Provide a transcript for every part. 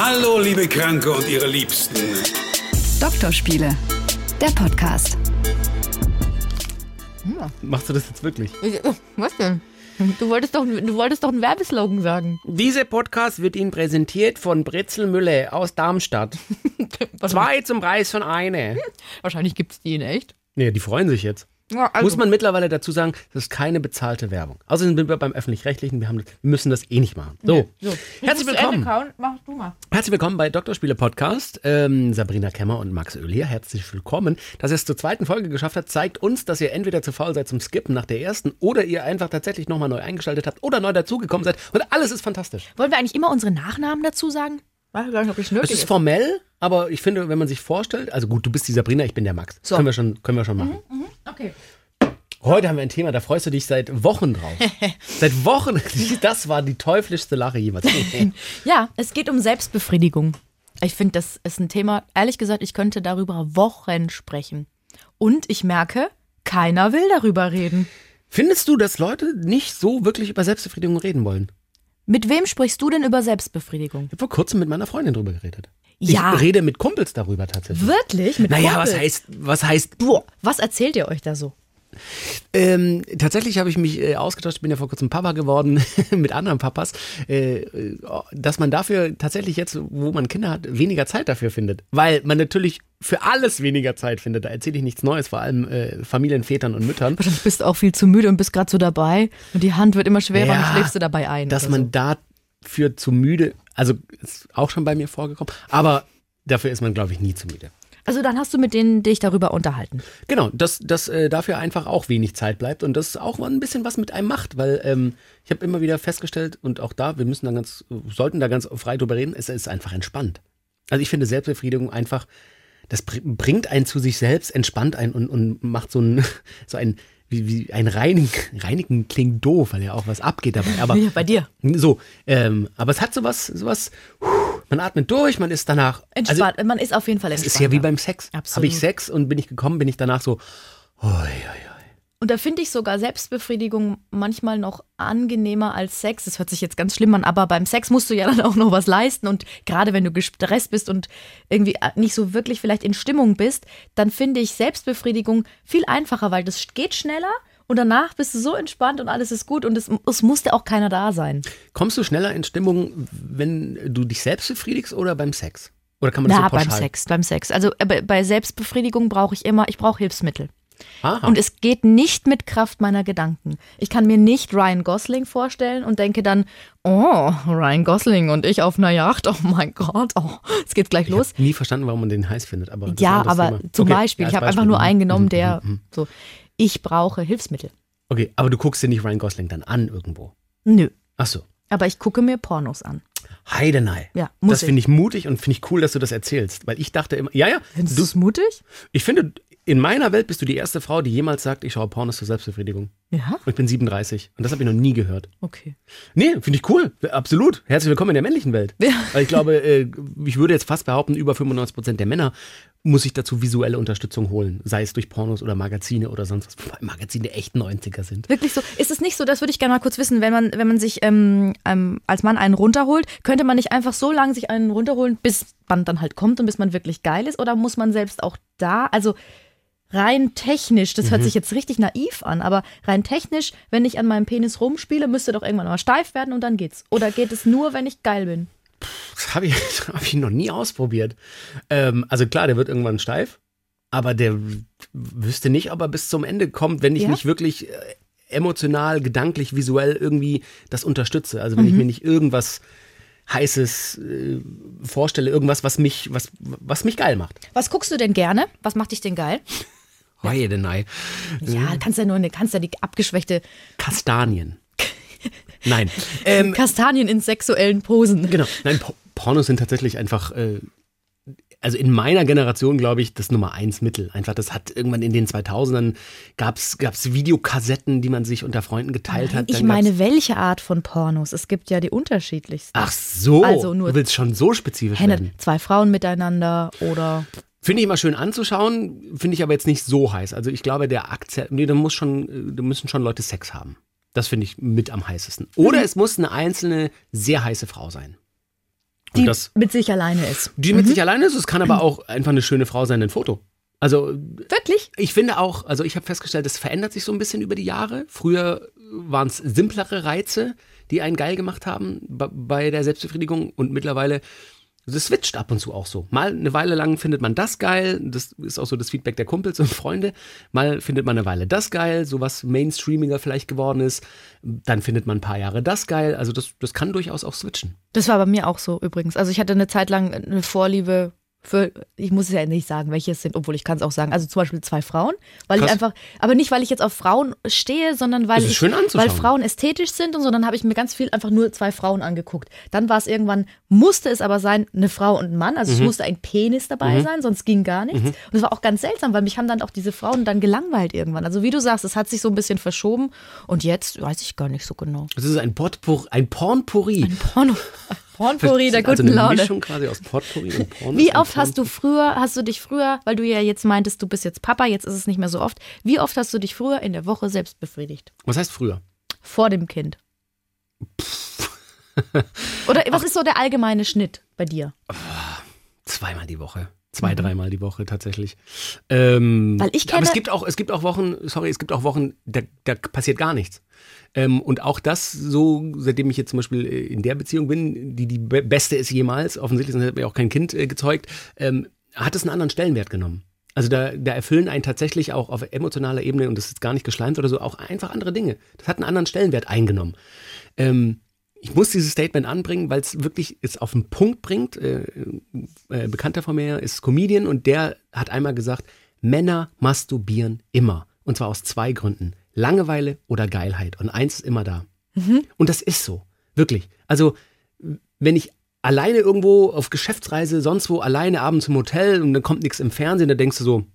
Hallo, liebe Kranke und ihre Liebsten. Doktorspiele, der Podcast. Machst du das jetzt wirklich? Was denn? Du wolltest doch, du wolltest doch einen Werbeslogan sagen. Dieser Podcast wird Ihnen präsentiert von Brezel Müller aus Darmstadt. Zwei zum Preis von eine. Wahrscheinlich gibt es die in echt. Nee, die freuen sich jetzt. Ja, also, Muss man mittlerweile dazu sagen, das ist keine bezahlte Werbung. Außerdem sind wir beim Öffentlich-Rechtlichen, wir, haben, wir müssen das eh nicht machen. So, so. herzlich willkommen. kauen? Mach du mal. Herzlich willkommen bei Doktorspiele Podcast. Ähm, Sabrina Kemmer und Max Öl hier. Herzlich willkommen. Dass ihr es zur zweiten Folge geschafft habt, zeigt uns, dass ihr entweder zu faul seid zum Skippen nach der ersten oder ihr einfach tatsächlich nochmal neu eingeschaltet habt oder neu dazugekommen seid. Und alles ist fantastisch. Wollen wir eigentlich immer unsere Nachnamen dazu sagen? Weiß gar nicht, ob das nötig Es ist formell, aber ich finde, wenn man sich vorstellt, also gut, du bist die Sabrina, ich bin der Max. So. Können wir schon, können wir schon machen. Okay. Heute haben wir ein Thema, da freust du dich seit Wochen drauf. seit Wochen. Das war die teuflischste Lache jemals. Ja, es geht um Selbstbefriedigung. Ich finde, das ist ein Thema, ehrlich gesagt, ich könnte darüber Wochen sprechen. Und ich merke, keiner will darüber reden. Findest du, dass Leute nicht so wirklich über Selbstbefriedigung reden wollen? Mit wem sprichst du denn über Selbstbefriedigung? Ich habe vor kurzem mit meiner Freundin drüber geredet. Ja. Ich rede mit Kumpels darüber tatsächlich. Wirklich? Mit Naja, Kumpels? was heißt, was heißt, Boah, was erzählt ihr euch da so? ähm, tatsächlich habe ich mich äh, ausgetauscht, ich bin ja vor kurzem Papa geworden mit anderen Papas, äh, äh, dass man dafür tatsächlich jetzt, wo man Kinder hat, weniger Zeit dafür findet. Weil man natürlich für alles weniger Zeit findet. Da erzähle ich nichts Neues, vor allem äh, Familienvätern und Müttern. Wahrscheinlich bist du auch viel zu müde und bist gerade so dabei und die Hand wird immer schwerer und Ja, dann schläfst du dabei ein. Dass man dafür zu müde, also ist auch schon bei mir vorgekommen, aber dafür ist man, glaube ich, nie zu müde. so. Also dann hast du mit denen dich darüber unterhalten. Genau, dass, dass äh, dafür einfach auch wenig Zeit bleibt und das auch ein bisschen was mit einem macht, weil ähm, ich habe immer wieder festgestellt und auch da, wir müssen da ganz, sollten da ganz frei drüber reden, es ist einfach entspannt. Also ich finde Selbstbefriedigung einfach, das br- bringt einen zu sich selbst, entspannt einen und, und macht so ein, so ein, wie, wie ein Reinigen, Reinigen klingt doof, weil ja auch was abgeht dabei, aber Ja, bei dir. so, ähm, aber es hat sowas, sowas, man atmet durch, man ist danach, also Entspannt. man ist auf jeden Fall es entspannt. ist ja wie beim Sex. Absolut. Habe ich Sex und bin ich gekommen, bin ich danach so, oi, oi, oi. Und da finde ich sogar Selbstbefriedigung manchmal noch angenehmer als Sex. Das hört sich jetzt ganz schlimm an, aber beim Sex musst du ja dann auch noch was leisten. Und gerade wenn du gestresst bist und irgendwie nicht so wirklich vielleicht in Stimmung bist, dann finde ich Selbstbefriedigung viel einfacher, weil das geht schneller und danach bist du so entspannt und alles ist gut und es, es musste auch keiner da sein. Kommst du schneller in Stimmung, wenn du dich selbst befriedigst oder beim Sex? Oder kann man das Na, so pauschal? beim Sex, beim Sex. Also äh, bei- bei Selbstbefriedigung brauche ich immer, ich brauche Hilfsmittel. Aha. Und es geht nicht mit Kraft meiner Gedanken. Ich kann mir nicht Ryan Gosling vorstellen und denke dann, oh, Ryan Gosling und ich auf einer Yacht, oh mein Gott, oh, es geht gleich ich los. habe nie verstanden, warum man den heiß findet. Aber Ja, aber Thema. zum Okay, Beispiel, ja, ich habe einfach nur einen genommen, mhm, der mhm, mhm. so, ich brauche Hilfsmittel. Okay, aber du guckst dir nicht Ryan Gosling dann an irgendwo. Nö, Ach so. aber ich gucke mir Pornos an. Heidenei. Ja, muss das ich. finde ich mutig und finde ich cool, dass du das erzählst. Weil ich dachte immer, ja, ja, Findest du es mutig? ich finde, in meiner Welt bist du die erste Frau, die jemals sagt, ich schaue Pornos zur Selbstbefriedigung. Ja, Und ich bin 37 und das habe ich noch nie gehört. okay. Nee, finde ich cool. Absolut. Herzlich willkommen in der männlichen Welt. Ja. Weil ich glaube, äh, ich würde jetzt fast behaupten, über 95 Prozent der Männer muss sich dazu visuelle Unterstützung holen. Sei es durch Pornos oder Magazine oder sonst was. Wobei Magazine echt 90er sind. Wirklich so. Ist es nicht so, das würde ich gerne mal kurz wissen, wenn man, wenn man sich ähm, ähm, als Mann einen runterholt, könnte man nicht einfach so lange sich einen runterholen, bis man dann halt kommt und bis man wirklich geil ist? Oder muss man selbst auch da, also rein technisch, das Mhm. hört sich jetzt richtig naiv an, aber rein technisch, wenn ich an meinem Penis rumspiele, müsste doch irgendwann mal steif werden und dann geht's. Oder geht es nur, wenn ich geil bin? Das habe ich, das hab ich noch nie ausprobiert. Ähm, also klar, der wird irgendwann steif, aber der wüsste nicht, ob er bis zum Ende kommt, wenn ich Ja? nicht wirklich äh, emotional, gedanklich, visuell irgendwie das unterstütze. Also wenn ich mir nicht irgendwas Heißes äh, vorstelle, irgendwas, was mich, was, was mich geil macht. Was guckst du denn gerne? Was macht dich denn geil? Heidenei. Ja, kannst ja nur eine, kannst ja die abgeschwächte Kastanien. Nein. Ähm, Kastanien in sexuellen Posen. genau. Nein, Po- Pornos sind tatsächlich einfach, äh, also in meiner Generation, glaube ich, das Nummer eins Mittel. Einfach, das hat irgendwann in den 2000ern gab's gab's Videokassetten, die man sich unter Freunden geteilt hat. Ich Dann meine, gab's- welche Art von Pornos? Es gibt ja die unterschiedlichsten. Ach so, Also nur- du willst schon so spezifisch Henne, werden. zwei Frauen miteinander oder Finde ich immer schön anzuschauen, finde ich aber jetzt nicht so heiß. Also ich glaube, der Akt, nee, da muss schon, äh, da müssen schon Leute Sex haben. Das finde ich mit am heißesten. Oder es muss eine einzelne, sehr heiße Frau sein. Und Die das, mit sich alleine ist. die mit sich alleine ist, es kann aber auch einfach eine schöne Frau sein, ein Foto. Also Wirklich? ich finde auch, also ich habe festgestellt, es verändert sich so ein bisschen über die Jahre. Früher waren es simplere Reize, die einen geil gemacht haben bei der Selbstbefriedigung und mittlerweile das switcht ab und zu auch so. Mal eine Weile lang findet man das geil, das ist auch so das Feedback der Kumpels und Freunde. Mal findet man eine Weile das geil, so was mainstreamiger vielleicht geworden ist. Dann findet man ein paar Jahre das geil. Also das, das kann durchaus auch switchen. Das war bei mir auch so übrigens. Also ich hatte eine Zeit lang eine Vorliebe für, ich muss es ja nicht sagen, welche es sind, obwohl ich kann es auch sagen. Also zum Beispiel zwei Frauen, weil Krass. ich einfach, aber nicht, weil ich jetzt auf Frauen stehe, sondern weil ich, weil Frauen ästhetisch sind und so. Dann habe ich mir ganz viel einfach nur zwei Frauen angeguckt. Dann war es irgendwann, musste es aber sein, eine Frau und ein Mann. Also Mhm. es musste ein Penis dabei sein, sonst ging gar nichts. Und es war auch ganz seltsam, weil mich haben dann auch diese Frauen dann gelangweilt irgendwann. Also wie du sagst, es hat sich so ein bisschen verschoben und jetzt weiß ich gar nicht so genau. Das ist ein Potpourri, ein Pornpourri. Porno. Pornpourri der also guten eine Laune. Mischung quasi aus Potpourri und Porno. Wie oft hast du Porn- früher, hast du dich früher, weil du ja jetzt meintest, du bist jetzt Papa, jetzt ist es nicht mehr so oft, wie oft hast du dich früher in der Woche selbst befriedigt? Was heißt früher? Vor dem Kind? Oder was ist so der allgemeine Schnitt bei dir? Zweimal die Woche. Zwei, dreimal die Woche tatsächlich. Ähm, Mhm. Weil ich aber es kenne- gibt auch, es gibt auch Wochen, sorry, es gibt auch Wochen, da, da passiert gar nichts. Ähm, und auch das so, seitdem ich jetzt zum Beispiel äh, in der Beziehung bin, die die be- beste ist jemals, offensichtlich sonst hätte mir auch kein Kind äh, gezeugt, ähm, hat es einen anderen Stellenwert genommen. Also da, da erfüllen einen tatsächlich auch auf emotionaler Ebene, und das ist gar nicht geschleimt oder so, auch einfach andere Dinge. Das hat einen anderen Stellenwert eingenommen. Ähm, ich muss dieses Statement anbringen, weil es wirklich es auf den Punkt bringt. Äh, äh, Bekannter von mir ist Comedian und der hat einmal gesagt, Männer masturbieren immer. Und zwar aus zwei Gründen. Langeweile oder Geilheit. Und eins ist immer da. Und das ist so. Wirklich. Also, wenn ich alleine irgendwo auf Geschäftsreise, sonst wo, alleine abends im Hotel und dann kommt nichts im Fernsehen, dann denkst du so,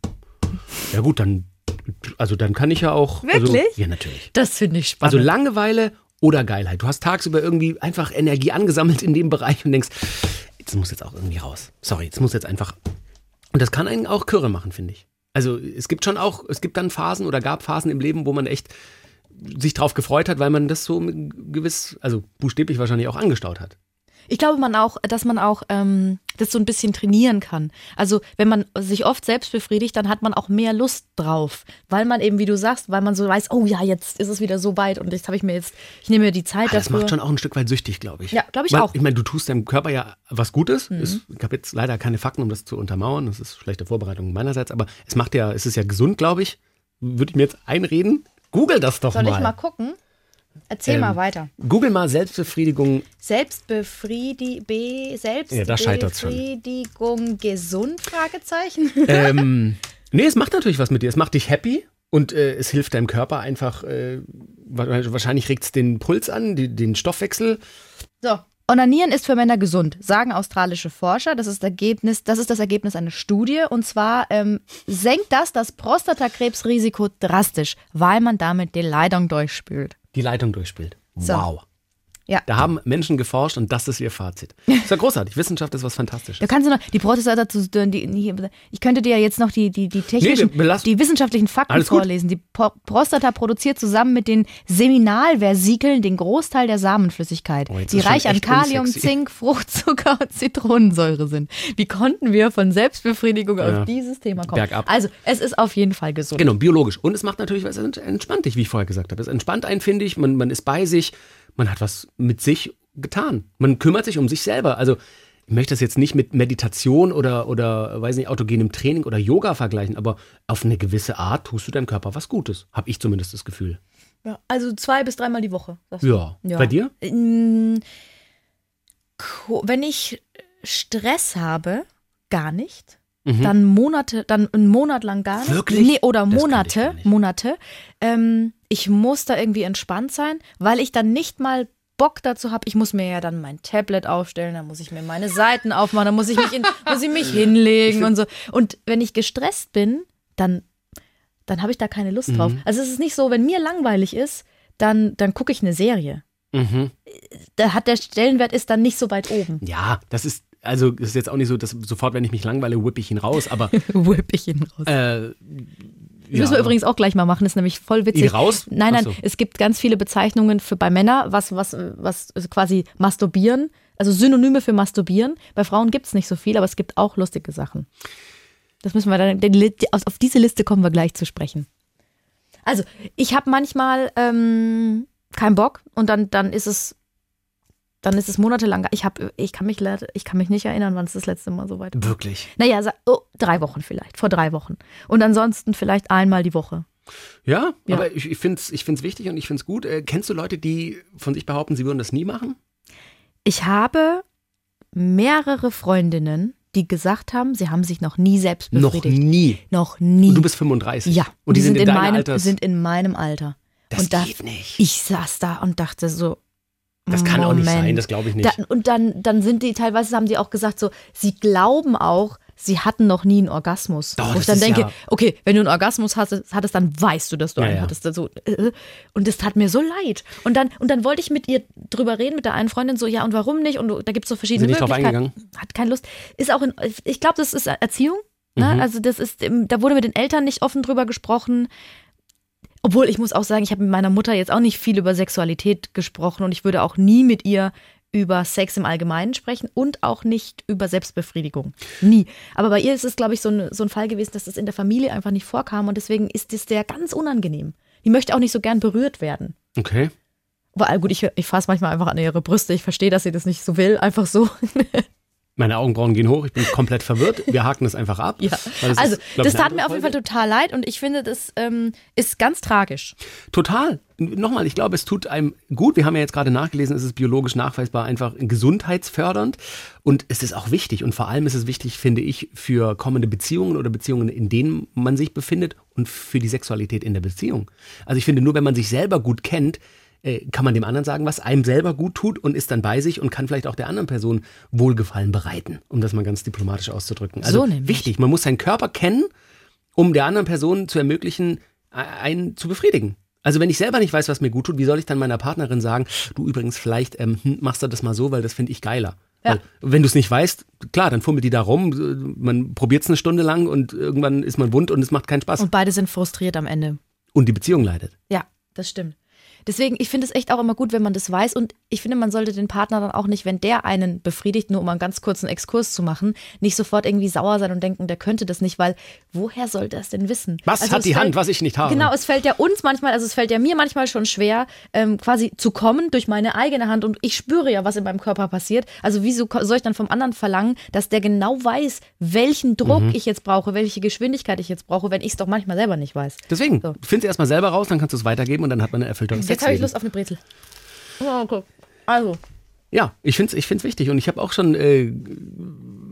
ja gut, dann, also dann kann ich ja auch. Also, Wirklich? ja, natürlich. Das finde ich Also spannend. Langeweile oder Geilheit. Du hast tagsüber irgendwie einfach Energie angesammelt in dem Bereich und denkst, das muss jetzt auch irgendwie raus. Sorry, das muss jetzt einfach. Und das kann einen auch Kürre machen, finde ich. Also es gibt schon auch, es gibt dann Phasen oder gab Phasen im Leben, wo man echt sich drauf gefreut hat, weil man das so gewiss, also buchstäblich wahrscheinlich auch angestaut hat. Ich glaube man auch, dass man auch ähm, das so ein bisschen trainieren kann. Also wenn man sich oft selbst befriedigt, dann hat man auch mehr Lust drauf, weil man eben, wie du sagst, weil man so weiß, oh ja, jetzt ist es wieder so weit und jetzt habe ich mir jetzt, ich nehme mir die Zeit Ah, das dafür. macht schon auch ein Stück weit süchtig, glaube ich. Ja, glaube ich Weil, auch. Mhm. Ich meine, du tust deinem Körper ja was Gutes. Es, ich habe jetzt leider keine Fakten, um das zu untermauern. Das ist schlechte Vorbereitung meinerseits, aber es macht ja, es ist ja gesund, glaube ich. Würde ich mir jetzt einreden? Google das doch Soll mal. ich mal gucken? Erzähl Ähm, mal weiter. Google mal Selbstbefriedigung. Selbstbefriedi B Ja, da scheitert's schon. Selbstbefriedigung gesund? Fragezeichen. ähm, nee, es macht natürlich was mit dir. Es macht dich happy und äh, es hilft deinem Körper einfach. Äh, wa- wahrscheinlich regt es den Puls an, die, den Stoffwechsel. So. Onanieren ist für Männer gesund, sagen australische Forscher. Das ist, Ergebnis, das ist das Ergebnis einer Studie. Und zwar ähm, senkt das das Prostatakrebsrisiko drastisch, weil man damit die Leitung durchspült. Die Leitung durchspielt. So. Wow. Ja. Da haben Menschen geforscht und das ist ihr Fazit. Ist ja großartig. Wissenschaft ist was Fantastisches. Da kannst du noch die Prostata zu die, ich könnte dir ja jetzt noch die die die technischen belassen- die wissenschaftlichen Fakten vorlesen. Die Po- Prostata produziert zusammen mit den Seminalversikeln den Großteil der Samenflüssigkeit, Oh, die reich an Kalium, unsexy. Zink, Fruchtzucker und Zitronensäure sind. Wie konnten wir von Selbstbefriedigung Ja. auf dieses Thema kommen? Bergab. Also, es ist auf jeden Fall gesund. Genau, biologisch. Und es macht natürlich was, es entspannt dich, wie ich vorher gesagt habe. Es entspannt einen, finde ich. Man, man ist bei sich, man hat was mit sich getan. Man kümmert sich um sich selber. Also, ich möchte das jetzt nicht mit Meditation oder, oder weiß nicht, autogenem Training oder Yoga vergleichen, aber auf eine gewisse Art tust du deinem Körper was Gutes. Habe ich zumindest das Gefühl. Ja, also zwei bis dreimal die Woche. du? Ja. Bei dir? Ko- Wenn ich Stress habe, gar nicht. Dann Monate, dann einen Monat lang gar nicht. Mhm. Wirklich? Nee, oder Monate. Monate. Ähm, ich muss da irgendwie entspannt sein, weil ich dann nicht mal Bock dazu habe. Ich muss mir ja dann mein Tablet aufstellen, dann muss ich mir meine Seiten aufmachen, dann muss ich mich, in, muss ich mich hinlegen und so. Und wenn ich gestresst bin, dann, dann habe ich da keine Lust drauf. Mhm. Also es ist nicht so, wenn mir langweilig ist, dann, dann gucke ich eine Serie. Mhm. Da hat der Stellenwert ist dann nicht so weit oben. Ja, das ist, also, es ist jetzt auch nicht so, dass sofort, wenn ich mich langweile, whippe ich ihn raus, aber Whip ich ihn raus. Äh, Das müssen wir Ja. übrigens auch gleich mal machen, das ist nämlich voll witzig. Die raus? Nein, nein, so. es gibt ganz viele Bezeichnungen für bei Männern, was, was, was also quasi masturbieren, also Synonyme für masturbieren. Bei Frauen gibt es nicht so viel, aber es gibt auch lustige Sachen. Das müssen wir dann, auf auf diese Liste kommen wir gleich zu sprechen. Also, ich habe manchmal ähm, keinen Bock und dann, dann ist es, dann ist es monatelang. Ich habe, ich kann mich, ich kann mich nicht erinnern, wann es das letzte Mal so weit war. Wirklich. Naja, oh, drei Wochen vielleicht, vor drei Wochen. Und ansonsten vielleicht einmal die Woche. Ja, Ja. aber ich, ich finde es ich find's wichtig und ich finde es gut. Äh, kennst du Leute, die von sich behaupten, sie würden das nie machen? Ich habe mehrere Freundinnen, die gesagt haben, sie haben sich noch nie selbst Noch befriedigt. nie. Noch nie. Und du bist 35. ja, Und die, sind, in, deinem meinem, Alters. sind in meinem Alter. das und geht nicht. ich saß da und dachte so, das kann auch nicht Moment. sein, das glaube ich nicht. Da, und dann, dann sind die, teilweise haben die auch gesagt, so, sie glauben auch, sie hatten noch nie einen Orgasmus. Doch, Wo ich dann denke, ja- okay, wenn du einen Orgasmus hattest, hattest dann weißt du, dass du Ja, einen ja. hattest. Also, äh, und das tat mir so leid. Und dann, und dann wollte ich mit ihr drüber reden, mit der einen Freundin, so, ja, und warum nicht? Und da gibt es so verschiedene Sind nicht drauf Möglichkeiten. eingegangen? Hat keine Lust. Ist auch in, ich glaube, das ist Erziehung. Ne? Mhm. Also, das ist, da wurde mit den Eltern nicht offen drüber gesprochen. Obwohl, ich muss auch sagen, ich habe mit meiner Mutter jetzt auch nicht viel über Sexualität gesprochen und ich würde auch nie mit ihr über Sex im Allgemeinen sprechen und auch nicht über Selbstbefriedigung. Nie. Aber bei ihr ist es, glaube ich, so ein, so ein Fall gewesen, dass das in der Familie einfach nicht vorkam und deswegen ist es der ganz unangenehm. Die möchte auch nicht so gern berührt werden. Okay. Aber gut, ich, ich fasse manchmal einfach an ihre Brüste. Ich verstehe, dass sie das nicht so will. Einfach so. Meine Augenbrauen gehen hoch, ich bin komplett verwirrt. Wir haken das einfach ab. Ja. das Also, ist, das tat mir auf jeden Fall total leid und ich finde, das ähm, ist ganz tragisch. Total. Nochmal, ich glaube, es tut einem gut. Wir haben ja jetzt gerade nachgelesen, es ist biologisch nachweisbar einfach gesundheitsfördernd und es ist auch wichtig. Und vor allem ist es wichtig, finde ich, für kommende Beziehungen oder Beziehungen, in denen man sich befindet und für die Sexualität in der Beziehung. Also ich finde, nur wenn man sich selber gut kennt, äh, kann man dem anderen sagen, was einem selber gut tut und ist dann bei sich und kann vielleicht auch der anderen Person Wohlgefallen bereiten, um das mal ganz diplomatisch auszudrücken. Also So wichtig, man muss seinen Körper kennen, um der anderen Person zu ermöglichen, einen zu befriedigen. Also wenn ich selber nicht weiß, was mir gut tut, wie soll ich dann meiner Partnerin sagen, du übrigens vielleicht ähm, hm, machst du das mal so, weil das finde ich geiler. Ja. Wenn du es nicht weißt, klar, dann fummelt die da rum, äh, man probiert es eine Stunde lang und irgendwann ist man wund und es macht keinen Spaß. Und beide sind frustriert am Ende. Und die Beziehung leidet. Ja, das stimmt. Deswegen, ich finde es echt auch immer gut, wenn man das weiß. Und ich finde, man sollte den Partner dann auch nicht, wenn der einen befriedigt, nur um einen ganz kurzen Exkurs zu machen, nicht sofort irgendwie sauer sein und denken, der könnte das nicht, weil woher soll das denn wissen? Was Also hat die fällt- Hand, was ich nicht habe? Genau, es fällt ja uns manchmal, also es fällt ja mir manchmal schon schwer, ähm, quasi zu kommen durch meine eigene Hand und ich spüre ja, was in meinem Körper passiert. Also wieso soll ich dann vom anderen verlangen, dass der genau weiß, welchen Druck Mhm. ich jetzt brauche, welche Geschwindigkeit ich jetzt brauche, wenn ich es doch manchmal selber nicht weiß. Deswegen, So. find es erstmal selber raus, dann kannst du es weitergeben und dann hat man ein Jetzt habe ich. Lust auf eine Brezel. Oh, okay. Also, Ja, ich finde es ich find's wichtig und ich habe auch schon äh,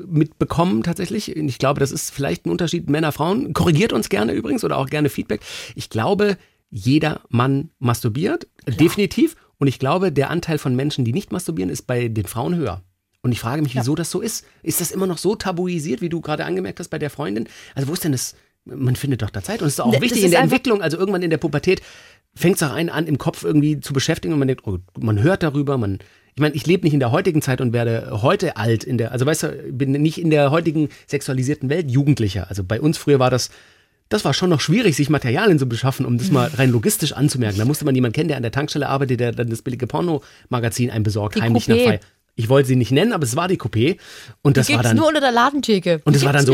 mitbekommen tatsächlich, ich glaube, das ist vielleicht ein Unterschied Männer, Frauen, korrigiert uns gerne übrigens oder auch gerne Feedback. Ich glaube, jeder Mann masturbiert, definitiv und ich glaube, der Anteil von Menschen, die nicht masturbieren, ist bei den Frauen höher. Und ich frage mich, wieso das so ist. Ist das immer noch so tabuisiert, wie du gerade angemerkt hast bei der Freundin? Also wo ist denn das? Man findet doch da Zeit und es ist auch Das wichtig in der Entwicklung, also irgendwann in der Pubertät fängt es auch einen an, im Kopf irgendwie zu beschäftigen und man denkt, oh, man hört darüber, man, ich meine, ich lebe nicht in der heutigen Zeit und werde heute alt in der, also weißt du, bin nicht in der heutigen sexualisierten Welt Jugendlicher. Also bei uns früher war das, das war schon noch schwierig, sich Materialien zu beschaffen, um das mal rein logistisch anzumerken. Da musste man jemanden kennen, der an der Tankstelle arbeitet, der dann das billige Pornomagazin einem besorgt, Die heimlich Coupé. nach Feier. Ich wollte sie nicht nennen, aber es war die Coupé. Und das war gibt's dann. nur unter der Ladentheke. Und es war dann so,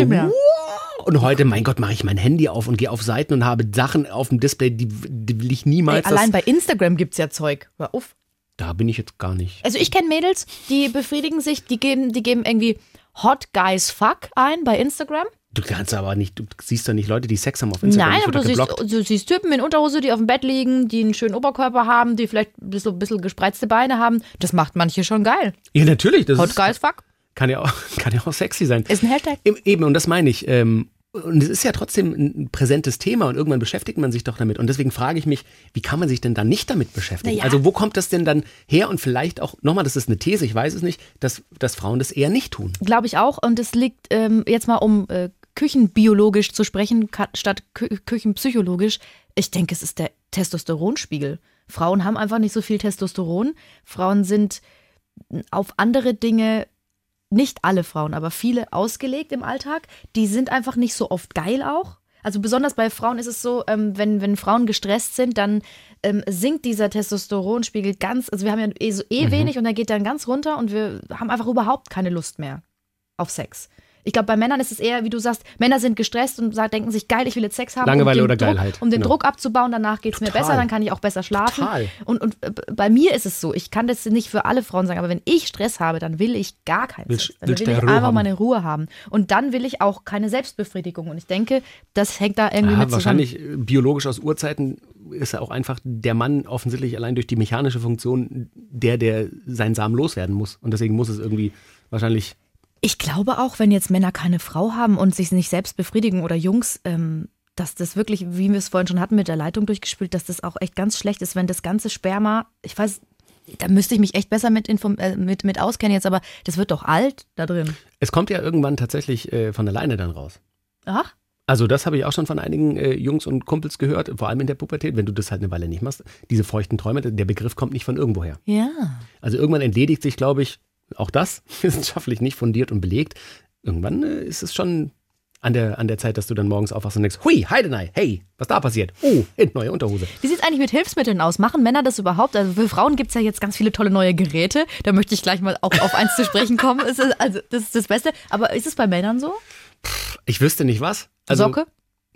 und heute, mein Gott, mache ich mein Handy auf und gehe auf Seiten und habe Sachen auf dem Display, die, die will ich Ey, niemals. allein das, bei Instagram gibt's ja Zeug. Hör auf. da bin ich jetzt gar nicht. Also ich kenne Mädels, die befriedigen sich, die geben, die geben irgendwie Hot Guys Fuck ein bei Instagram. Du kannst aber nicht, du siehst doch nicht Leute, die Sex haben auf Instagram. Nein, aber du siehst, du siehst Typen in Unterhose, die auf dem Bett liegen, die einen schönen Oberkörper haben, die vielleicht ein bisschen, ein bisschen gespreizte Beine haben. Das macht manche schon geil. Ja, natürlich. Das Hot ist, Guys Fuck kann, ja auch, kann ja auch sexy sein. ist ein Hashtag. Eben, und das meine ich. Ähm, und es ist ja trotzdem ein präsentes Thema und irgendwann beschäftigt man sich doch damit. Und deswegen frage ich mich, wie kann man sich denn dann nicht damit beschäftigen? Ja. Also wo kommt das denn dann her? Und vielleicht auch, nochmal, das ist eine These, ich weiß es nicht, dass, dass Frauen das eher nicht tun. Glaube ich auch. Und es liegt ähm, jetzt mal um äh, küchenbiologisch zu sprechen, statt Kü küchenpsychologisch. Ich denke, es ist der Testosteronspiegel. Frauen haben einfach nicht so viel Testosteron. Frauen sind auf andere Dinge, nicht alle Frauen, aber viele ausgelegt im Alltag. Die sind einfach nicht so oft geil auch. Also besonders bei Frauen ist es so, ähm, wenn, wenn Frauen gestresst sind, dann ähm, sinkt dieser Testosteronspiegel ganz, also wir haben ja eh, so, eh wenig und der geht dann ganz runter und wir haben einfach überhaupt keine Lust mehr auf Sex. Ich glaube, bei Männern ist es eher, wie du sagst, Männer sind gestresst und sagen, denken sich, geil, ich will jetzt Sex haben. Langeweile um den oder Druck, Geilheit, Um den genau. Druck abzubauen, danach geht es mir besser, dann kann ich auch besser schlafen. Total. Und, und äh, bei mir ist es so, ich kann das nicht für alle Frauen sagen, aber wenn ich Stress habe, dann will ich gar keinen Willst- Sex. Dann will ich Ruhe einfach haben. meine Ruhe haben. Und dann will ich auch keine Selbstbefriedigung. Und ich denke, das hängt da irgendwie Ja, mit zusammen. wahrscheinlich äh, biologisch aus Urzeiten ist er auch einfach der Mann offensichtlich allein durch die mechanische Funktion der, der seinen Samen loswerden muss. Und deswegen muss es irgendwie wahrscheinlich Ich glaube auch, wenn jetzt Männer keine Frau haben und sich nicht selbst befriedigen oder Jungs, ähm, dass das wirklich, wie wir es vorhin schon hatten, mit der Leitung durchgespült, dass das auch echt ganz schlecht ist, wenn das ganze Sperma, ich weiß, da müsste ich mich echt besser mit, inform äh, mit, mit auskennen jetzt, aber das wird doch alt da drin. Es kommt ja irgendwann tatsächlich äh, von alleine dann raus. Ach, Also das habe ich auch schon von einigen äh, Jungs und Kumpels gehört, vor allem in der Pubertät, wenn du das halt eine Weile nicht machst. Diese feuchten Träume, der Begriff kommt nicht von irgendwoher. ja. Also irgendwann entledigt sich, glaube ich, auch das wissenschaftlich nicht fundiert und belegt. Irgendwann äh, ist es schon an der, an der Zeit, dass du dann morgens aufwachst und denkst, hui, Heidenei, hey, was da passiert? Oh, in neue Unterhose. Wie sieht es eigentlich mit Hilfsmitteln aus? Machen Männer das überhaupt? Also für Frauen gibt es ja jetzt ganz viele tolle neue Geräte. Da möchte ich gleich mal auch auf eins zu sprechen kommen. Es ist, also das ist das Beste. Aber ist es bei Männern so? Ich wüsste nicht was. Also, Socke?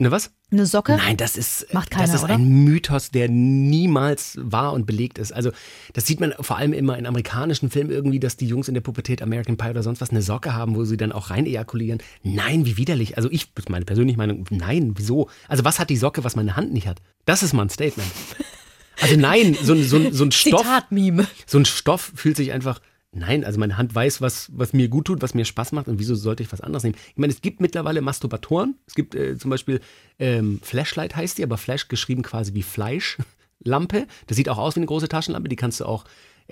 Ne, was? Eine Socke? Nein, das ist, Macht keiner, das ist oder? ein Mythos, der niemals wahr und belegt ist. Also, das sieht man vor allem immer in amerikanischen Filmen irgendwie, dass die Jungs in der Pubertät American Pie oder sonst was eine Socke haben, wo sie dann auch rein ejakulieren. Nein, wie widerlich. Also, ich, meine persönliche Meinung, nein, wieso? Also, was hat die Socke, was meine Hand nicht hat? Das ist mal ein Statement. Also, nein, so, ein- so, so ein Stoff. Zitatmeme. So ein Stoff fühlt sich einfach. Nein, also meine Hand weiß, was, was mir gut tut, was mir Spaß macht und wieso sollte ich was anderes nehmen? Ich meine, es gibt mittlerweile Masturbatoren. Es gibt äh, zum Beispiel ähm, Flashlight heißt die, aber Flash geschrieben quasi wie Fleischlampe. Das sieht auch aus wie eine große Taschenlampe. Die kannst du auch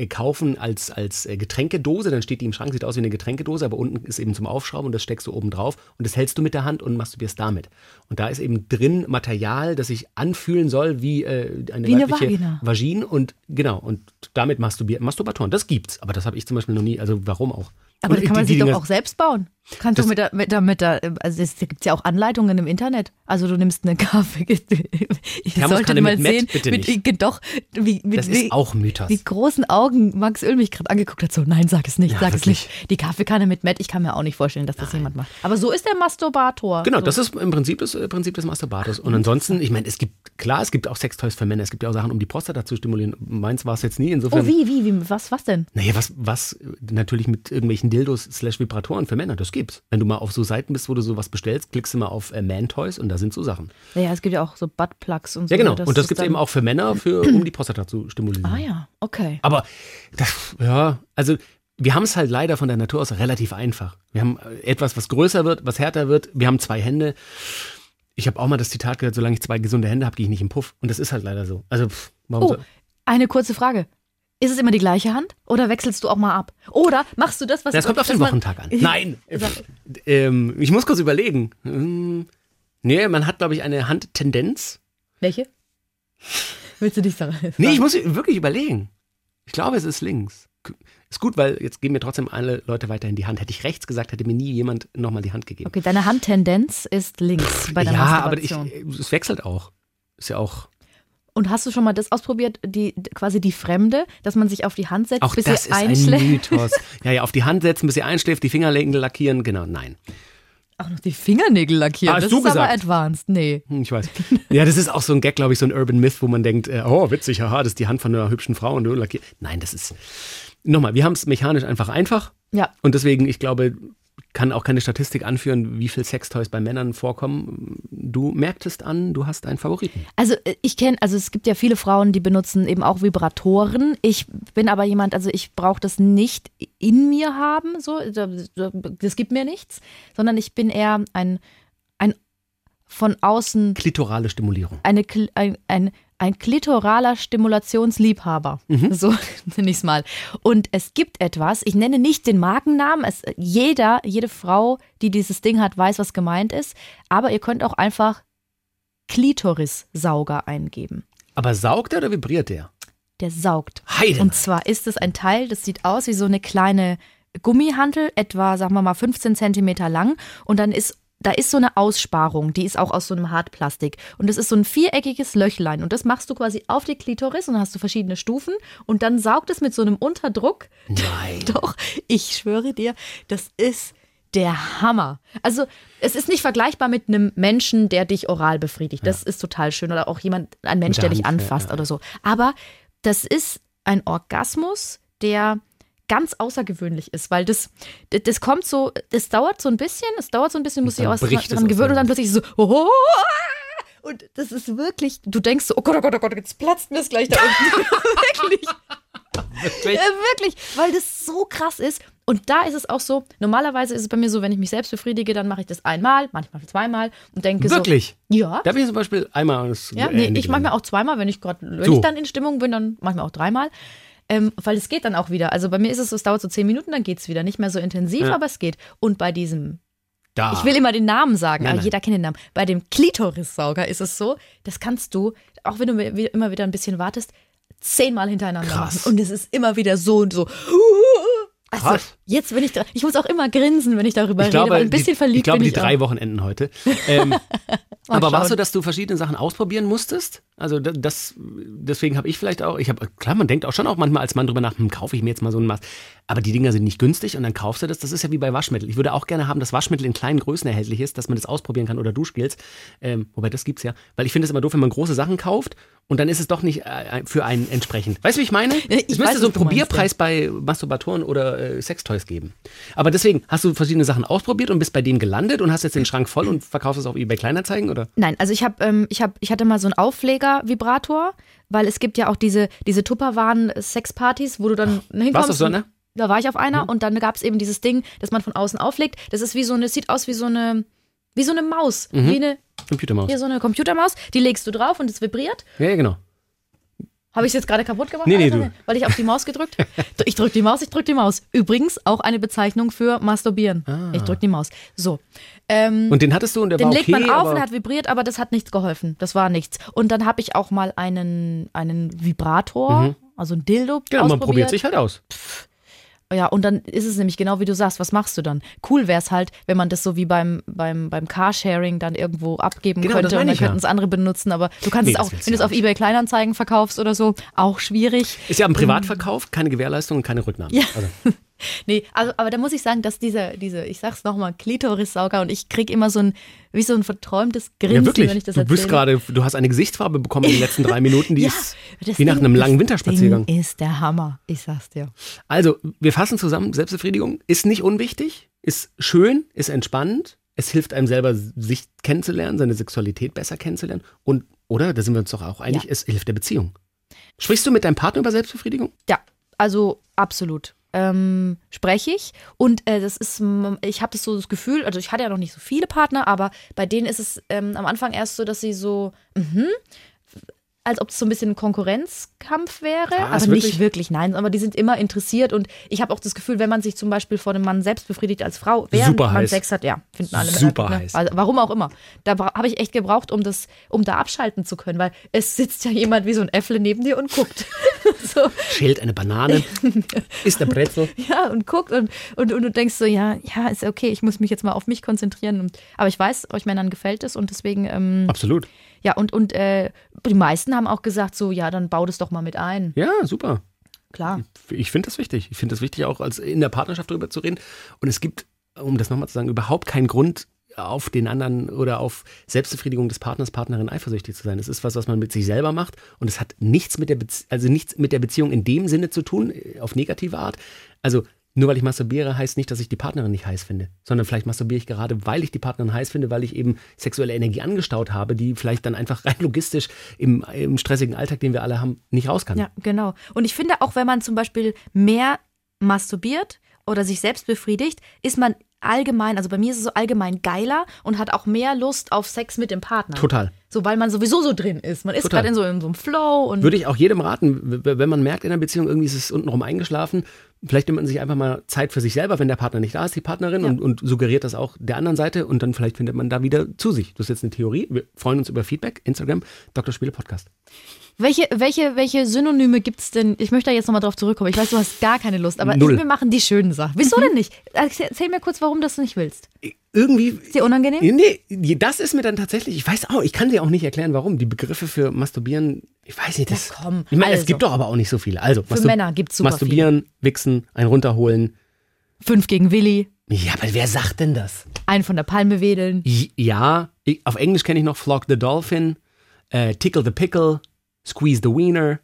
kaufen als, als äh, Getränkedose. Dann steht die im Schrank, sieht aus wie eine Getränkedose, aber unten ist eben zum Aufschrauben und das steckst du oben drauf und das hältst du mit der Hand und masturbierst damit. Und da ist eben drin Material, das sich anfühlen soll wie äh, eine Wie eine Vagina. Vagin und genau, und damit masturbieren. Masturbatoren, das gibt's, aber das habe ich zum Beispiel noch nie, also warum auch? Aber Und das kann man die- sich die doch auch selbst bauen. Kannst Das- du mit der, mit der, mit der, also es gibt ja auch Anleitungen im Internet. Also du nimmst eine Kaffee. Ich sollte mal sehen, bitte mit, nicht. doch, wie, mit, Das wie, ist auch Mythos. wie großen Augen Max Öl mich gerade angeguckt hat. So, nein, sag es nicht, Ja, sag wirklich. es nicht. Die Kaffeekanne mit Matt, ich kann mir auch nicht vorstellen, dass das jemand macht. Aber so ist der Masturbator. Genau, so. das ist im Prinzip das äh, Prinzip des Masturbators. Und ansonsten, ich meine, es gibt, klar, es gibt auch Sextoys für Männer, es gibt ja auch Sachen, um die Prostata zu stimulieren. Meins war es jetzt nie, insofern. Oh, wie, wie, wie, was, was denn? Naja, was, was natürlich mit irgendwelchen Dildos slash Vibratoren für Männer, das gibt's. Wenn du mal auf so Seiten bist, wo du sowas bestellst, klickst du mal auf äh, Man-Toys und da sind so Sachen. Naja, es gibt ja auch so Buttplugs und so. Ja, genau. dass und das es gibt's dann- eben auch für Männer, für, um die Prostata zu stimulieren. Ah ja, okay. Aber das, ja, also wir haben es halt leider von der Natur aus relativ einfach. Wir haben äh, etwas, was größer wird, was härter wird. Wir haben zwei Hände. Ich habe auch mal das Zitat gehört, solange ich zwei gesunde Hände habe, gehe ich nicht im Puff. Und das ist halt leider so. Also, pff, warum Oh, so? eine kurze Frage. Ist es immer die gleiche Hand oder wechselst du auch mal ab? Oder machst du das, was Das kommt auf den Wochentag an. Nein, äh, ähm, ich muss kurz überlegen. Hm, nee, man hat, glaube ich, eine Handtendenz. Welche? Willst du dich sagen? Nee, ich muss wirklich überlegen. Ich glaube, es ist links. Ist gut, weil jetzt geben mir trotzdem alle Leute weiterhin die Hand. Hätte ich rechts gesagt, hätte mir nie jemand nochmal die Hand gegeben. Okay, deine Handtendenz ist links bei der ja, aber ich, es wechselt auch. Ist ja auch. Und hast du schon mal das ausprobiert, die quasi die Fremde, dass man sich auf die Hand setzt, Auch bis das sie ist ein einschläft? Mythos. Ja, ja, auf die Hand setzen, bis sie einschläft, die Fingernägel lackieren. Genau, nein. Auch noch die Fingernägel lackieren. Hast das du ist aber gesagt. advanced. Nee. Hm, Ich weiß. Ja, das ist auch so ein Gag, glaube ich, so ein Urban Myth, wo man denkt, äh, oh, witzig, haha, das ist die Hand von einer hübschen Frau und du lackierst. Nein, das ist. Nochmal, wir haben es mechanisch einfach einfach. Ja. Und deswegen, ich glaube, kann auch keine Statistik anführen, wie viel Sextoys bei Männern vorkommen. Du merktest an, du hast einen Favoriten. Also äh, ich kenne, also es gibt ja viele Frauen, die benutzen eben auch Vibratoren. Ich bin aber jemand, also ich brauche das nicht in mir haben, so das gibt mir nichts, sondern ich bin eher ein ein von außen Klitorale Stimulierung. eine, ein, ein, ein klitoraler Stimulationsliebhaber. So nenne ich es mal. Und es gibt etwas, ich nenne nicht den Markennamen, es, jeder, jede Frau, die dieses Ding hat, weiß, was gemeint ist, aber ihr könnt auch einfach Klitorissauger eingeben. Aber saugt er oder vibriert der? Der saugt. Heide. Und zwar ist es ein Teil, das sieht aus wie so eine kleine Gummihantel, etwa, sagen wir mal, 15 Zentimeter lang. Und dann ist da ist so eine Aussparung, die ist auch aus so einem Hartplastik. Und das ist so ein viereckiges Löchlein. Und das machst du quasi auf die Klitoris und dann hast du verschiedene Stufen. Und dann saugt es mit so einem Unterdruck. Nein. Doch, ich schwöre dir, das ist der Hammer. Also, es ist nicht vergleichbar mit einem Menschen, der dich oral befriedigt. Das ist total schön. Oder auch jemand, ein Mensch, der der dich Hand, ja, anfasst ja. oder so. Aber das ist ein Orgasmus, der ganz außergewöhnlich ist, weil das, das, das kommt so, das dauert so ein bisschen, es dauert so ein bisschen, muss ich auch dran gewöhnen und dann plötzlich so, oh, und das ist wirklich, du denkst so, oh Gott, oh Gott, oh Gott, jetzt platzt mir das gleich da unten. wirklich. Wirklich? Ja, wirklich, weil das so krass ist. Und da ist es auch so, normalerweise ist es bei mir so, wenn ich mich selbst befriedige, dann mache ich das einmal, manchmal zweimal und denke Wirklich? so. Ja. Darf ich zum Beispiel einmal Ja, äh, nee, ich manchmal auch zweimal, wenn ich gerade, wenn So. ich dann in Stimmung bin, dann manchmal auch dreimal. Ähm, weil es geht dann auch wieder. Also bei mir ist es so, es dauert so zehn Minuten, dann geht es wieder. Nicht mehr so intensiv, Ja. aber es geht. Und bei diesem, Da. ich will immer den Namen sagen, Nein, aber nein. jeder kennt den Namen. Bei dem Klitorissauger ist es so, das kannst du, auch wenn du immer wieder ein bisschen wartest, zehnmal hintereinander Krass. machen. Und es ist immer wieder so und so. Also, Krass. Jetzt bin ich dran. Ich muss auch immer grinsen, wenn ich darüber ich rede, glaube, weil ein bisschen die, verliebt ich glaube, bin die ich drei auch. Wochenenden heute. Ähm, aber war es schauen. so, dass du verschiedene Sachen ausprobieren musstest? Also da- das, deswegen habe ich vielleicht auch, ich habe, klar, man denkt auch schon auch manchmal als Mann drüber nach, hm, kaufe ich mir jetzt mal so ein Maß. Aber die Dinger sind nicht günstig und dann kaufst du das. Das ist ja wie bei Waschmittel. Ich würde auch gerne haben, dass Waschmittel in kleinen Größen erhältlich ist, dass man das ausprobieren kann oder Duschgels. Ähm, wobei das gibt's ja. Weil ich finde es immer doof, wenn man große Sachen kauft und dann ist es doch nicht äh, für einen entsprechend. Weißt du, wie ich meine? Ich es weiß, müsste so einen was du meinst, Probierpreis bei Masturbatoren oder äh, Sextoys geben. Aber deswegen, hast du verschiedene Sachen ausprobiert und bist bei denen gelandet und hast jetzt den Schrank voll und verkaufst es auf eBay Kleinanzeigen, oder? Nein, also ich habe, ähm, ich habe, ich hatte mal so einen Aufleger-Vibrator, weil es gibt ja auch diese, diese Tupperwaren-Sexpartys, wo du dann hinkommst. Warst du auf so einer? Da war ich auf einer Mhm. und dann gab es eben dieses Ding, das man von außen auflegt. Das ist wie so eine, sieht aus wie so eine, wie so eine Maus, Mhm. wie eine, Computermaus. hier so eine Computermaus. Die legst du drauf und es vibriert. Ja, genau. Habe ich es jetzt gerade kaputt gemacht? Nee, nee, du. Weil ich auf die Maus gedrückt? ich drück die Maus, ich drück die Maus. Übrigens auch eine Bezeichnung für Masturbieren. Ich drück die Maus. So. Ähm, Und den hattest du und der den war legt okay, man auf und hat vibriert, aber das hat nichts geholfen. Das war nichts. Und dann habe ich auch mal einen, einen Vibrator, also ein Dildo genau, man probiert sich halt aus. Ja, und dann ist es nämlich genau wie du sagst, was machst du dann? Cool wäre es halt, wenn man das so wie beim, beim, beim Carsharing dann irgendwo abgeben Genau, könnte und dann könnten es andere benutzen, aber du kannst Nee, es auch, wenn du es auf Ebay Kleinanzeigen verkaufst oder so, auch schwierig. Ist ja ein Privatverkauf, keine Gewährleistung und keine Rücknahme. Ja. Also, Nee, also, aber da muss ich sagen, dass diese, diese, ich sag's nochmal, Klitorissauger und ich krieg immer so ein, wie so ein verträumtes Grinsen, ja, wirklich. wenn ich das Du erzähle. bist gerade, du hast eine Gesichtsfarbe bekommen in den letzten drei Minuten, die ja, ist wie nach Ding- einem langen Winterspaziergang. Ding ist der Hammer, ich sag's dir. Also, wir fassen zusammen, Selbstbefriedigung ist nicht unwichtig, ist schön, ist entspannend, es hilft einem selber, sich kennenzulernen, seine Sexualität besser kennenzulernen und, oder, da sind wir uns doch auch einig, Ja. es hilft der Beziehung. Sprichst du mit deinem Partner über Selbstbefriedigung? Ja, also absolut. Ähm, spreche ich und äh, das ist, ich habe das so das Gefühl, also ich hatte ja noch nicht so viele Partner, aber bei denen ist es ähm, am Anfang erst so, dass sie so, mhm, als ob es so ein bisschen ein Konkurrenzkampf wäre, Was, aber nicht wirklich? wirklich, nein, aber die sind immer interessiert und ich habe auch das Gefühl, wenn man sich zum Beispiel vor einem Mann selbst befriedigt als Frau, während Super man heiß. Sex hat, ja, finden alle Männer Super ne? heiß. Also, warum auch immer. Da habe ich echt gebraucht, um das, um da abschalten zu können, weil es sitzt ja jemand wie so ein Äffle neben dir und guckt. so. Schält eine Banane, isst eine Brezel. Ja, und guckt und, und, und du denkst so, ja, ja, ist okay, ich muss mich jetzt mal auf mich konzentrieren. Und, aber ich weiß, euch Männern gefällt es und deswegen, ähm, Absolut. ja, und, und äh, die meisten haben auch gesagt, so, ja, dann bau das doch mal mit ein. Ja, super. Klar. Ich finde das wichtig. Ich finde das wichtig, auch als in der Partnerschaft darüber zu reden. Und es gibt, um das nochmal zu sagen, überhaupt keinen Grund, auf den anderen oder auf Selbstbefriedigung des Partners, Partnerin eifersüchtig zu sein. Es ist was, was man mit sich selber macht und es hat nichts mit der, also nichts mit der Beziehung in dem Sinne zu tun, äh, auf negative Art. Also nur weil ich masturbiere, heißt nicht, dass ich die Partnerin nicht heiß finde, sondern vielleicht masturbiere ich gerade, weil ich die Partnerin heiß finde, weil ich eben sexuelle Energie angestaut habe, die vielleicht dann einfach rein logistisch im, im stressigen Alltag, den wir alle haben, nicht raus kann. Ja, genau. Und ich finde auch, wenn man zum Beispiel mehr masturbiert oder sich selbst befriedigt, ist man allgemein, also bei mir ist es so allgemein geiler und hat auch mehr Lust auf Sex mit dem Partner. Total. So, weil man sowieso so drin ist. Man ist gerade in so, in so einem Flow und Würde ich auch jedem raten, wenn man merkt in der Beziehung, irgendwie ist es untenrum eingeschlafen, vielleicht nimmt man sich einfach mal Zeit für sich selber, wenn der Partner nicht da ist, die Partnerin, Ja. und, und suggeriert das auch der anderen Seite und dann vielleicht findet man da wieder zu sich. Das ist jetzt eine Theorie. Wir freuen uns über Feedback. Instagram, Dr. Spiele Podcast. Welche, welche, welche Synonyme gibt es denn? Ich möchte da jetzt nochmal drauf zurückkommen. Ich weiß, du hast gar keine Lust, aber Null. wir machen die schönen Sachen. Wieso denn nicht? Erzähl, mir kurz, warum du das nicht willst. Irgendwie. Ist dir unangenehm? Nee, das ist mir dann tatsächlich, ich weiß auch, ich kann dir auch nicht erklären, warum. Die Begriffe für Masturbieren, ich weiß nicht, das. Na komm, ich meine, es also. gibt doch aber auch nicht so viele. Also, Für Männer gibt's super Masturbieren, Wichsen, ein runterholen. Fünf gegen Willi, Ja, aber wer sagt denn das? einen von der Palme wedeln. Ja, auf Englisch kenne ich noch Flog the Dolphin, äh, Tickle the Pickle, Squeeze the Wiener.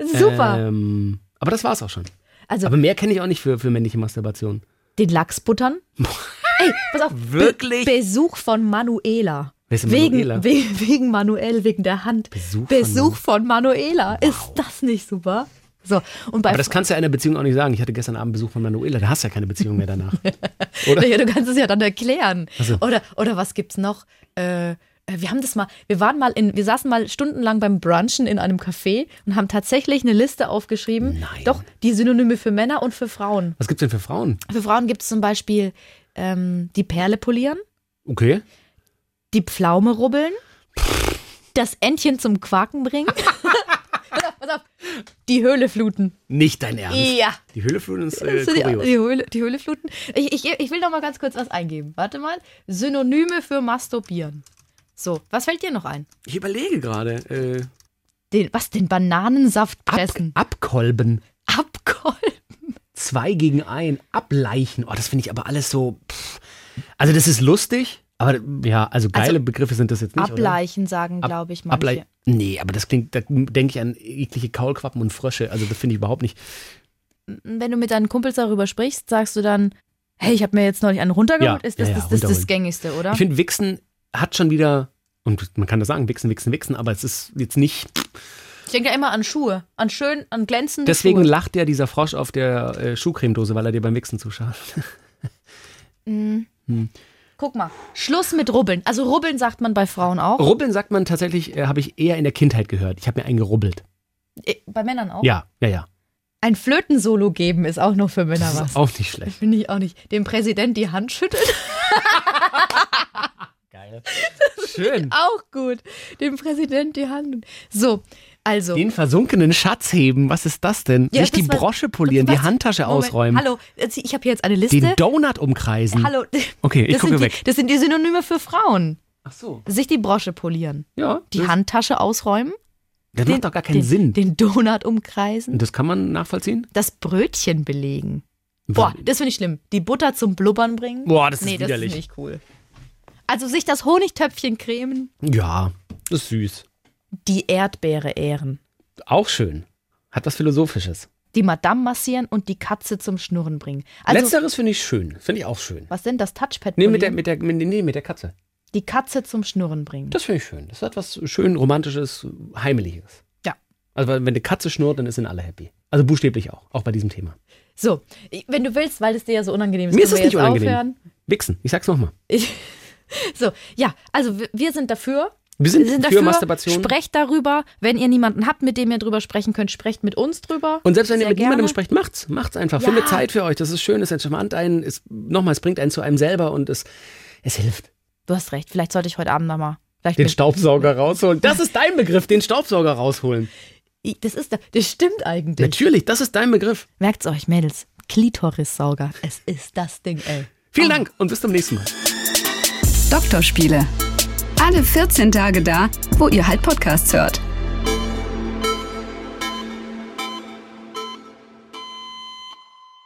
Super. Ähm, aber das war's auch schon. also Aber mehr kenne ich auch nicht für, für männliche Masturbation. den Lachs buttern. Ey, pass auf. Wirklich? Be Besuch von Manuela. Denn Wegen, Manuela? we wegen Manuel, wegen der Hand. Besuch von Besuch von Manuela. Ist das nicht super? So, und bei Aber das kannst du ja in der Beziehung auch nicht sagen. Ich hatte gestern Abend Besuch von Manuela, da hast du ja keine Beziehung mehr danach. Oder? Naja, du kannst es ja dann erklären. so. Oder, oder was gibt's noch? Äh, wir haben das mal, wir waren mal in, wir saßen mal stundenlang beim Brunchen in einem Café und haben tatsächlich eine Liste aufgeschrieben. Nein. Doch, die Synonyme für Männer und für Frauen. Was gibt's denn für Frauen? Für Frauen gibt es zum Beispiel ähm, die Perle polieren, Okay. die Pflaume rubbeln, das Entchen zum Quaken bringen. pass auf, pass auf. Die Höhle fluten. Nicht dein Ernst. Ja. Die Hülle für uns äh, die, die, Höhle, die Höhle fluten. Ich, ich, ich will noch mal ganz kurz was eingeben. Warte mal. Synonyme für Masturbieren. So, was fällt dir noch ein? Ich überlege gerade. Äh, Den, was, den Bananensaft ab, pressen? abkolben. Abkolben. Zwei gegen ein. Ableichen. Oh, das finde ich aber alles so. Pff. Also, das ist lustig. Aber ja, also geile Also, Begriffe sind das jetzt nicht. Ableichen sagen, Ab- glaube ich, Oder? manche. Ablei nee, aber das klingt, da denke ich an eklige Kaulquappen und Frösche. Also, das finde ich überhaupt nicht. Wenn du mit deinen Kumpels darüber sprichst, sagst du dann, hey, ich habe mir jetzt neulich einen runtergeholt. Ja, ist das ja, das, ja, das, das runterholen. Gängigste, oder? Ich finde, Wichsen hat schon wieder. Und man kann das sagen, Wichsen, Wichsen, Wichsen, aber es ist jetzt nicht. Ich denke ja immer an Schuhe, an schön, an glänzende Deswegen Schuhe. lacht ja dieser Frosch auf der äh, Schuhcremedose, weil er dir beim Wichsen zuschaut. Guck mal, Schluss mit Rubbeln. Also Rubbeln sagt man bei Frauen auch. Rubbeln sagt man tatsächlich, äh, habe ich eher in der Kindheit gehört. Ich habe mir einen gerubbelt. Äh, Bei Männern auch. Ja, ja, ja. Ein Flötensolo geben ist auch noch für Männer Das was. ist auch nicht schlecht. Finde ich auch nicht. Dem Präsident die Hand schütteln, Geil. Schön. auch gut. Dem Präsident die Hand. So, also. Den versunkenen Schatz heben, was ist das denn? Ja, Sich die das war- Brosche polieren, die Was? Handtasche Moment, ausräumen, Hallo, ich habe hier jetzt eine Liste. den Donut umkreisen. Hallo. Okay, ich das gucke sind weg. Die, das sind die Synonyme für Frauen. Ach so. Sich die Brosche polieren. Ja, Die das, Handtasche ausräumen. das macht doch gar keinen den, Sinn. Den Donut umkreisen. Und das kann man nachvollziehen? Das Brötchen belegen. Boah, das finde ich schlimm. Die Butter zum Blubbern bringen. Boah, das ist nee, das widerlich. ist nicht cool. Also sich das Honigtöpfchen cremen, Ja, das ist süß. die Erdbeere ehren, Auch schön. Hat was Philosophisches. die Madame massieren und die Katze zum Schnurren bringen. Also, Letzteres finde ich schön. Finde ich auch schön. was denn das Touchpad? Nee, mit der, mit der, mit, nee, mit der Katze. Die Katze zum Schnurren bringen. Das finde ich schön. Das hat was schön Romantisches, Heimeliges. Ja. Also, wenn eine Katze schnurrt, dann sind alle happy. Also buchstäblich auch, auch bei diesem Thema. So, wenn du willst, weil es dir ja so unangenehm ist, Mir ist es nicht unangenehm. aufhören. Wichsen, ich sag's nochmal. So, ja, also wir- sind dafür. Wir sind, Wir sind für dafür, Masturbation. Sprecht darüber. Wenn ihr niemanden habt, mit dem ihr drüber sprechen könnt, sprecht mit uns drüber. Und selbst wenn ihr Sehr mit niemandem gerne. sprecht, macht's. Macht's einfach. Ja. Findet Zeit für euch. Das ist schön, es entspannt einen. Es, nochmal, es bringt einen zu einem selber und es, es hilft. Du hast recht, vielleicht sollte ich heute Abend nochmal. Den mit, Staubsauger rausholen. Das ist dein Begriff, den Staubsauger rausholen. das ist, das stimmt eigentlich. Natürlich, das ist dein Begriff. Merkt's euch, Mädels. Klitorissauger. Es ist das Ding, ey. Vielen Dank und bis zum nächsten Mal. Doktorspiele. Alle 14 Tage da, wo ihr halt Podcasts hört.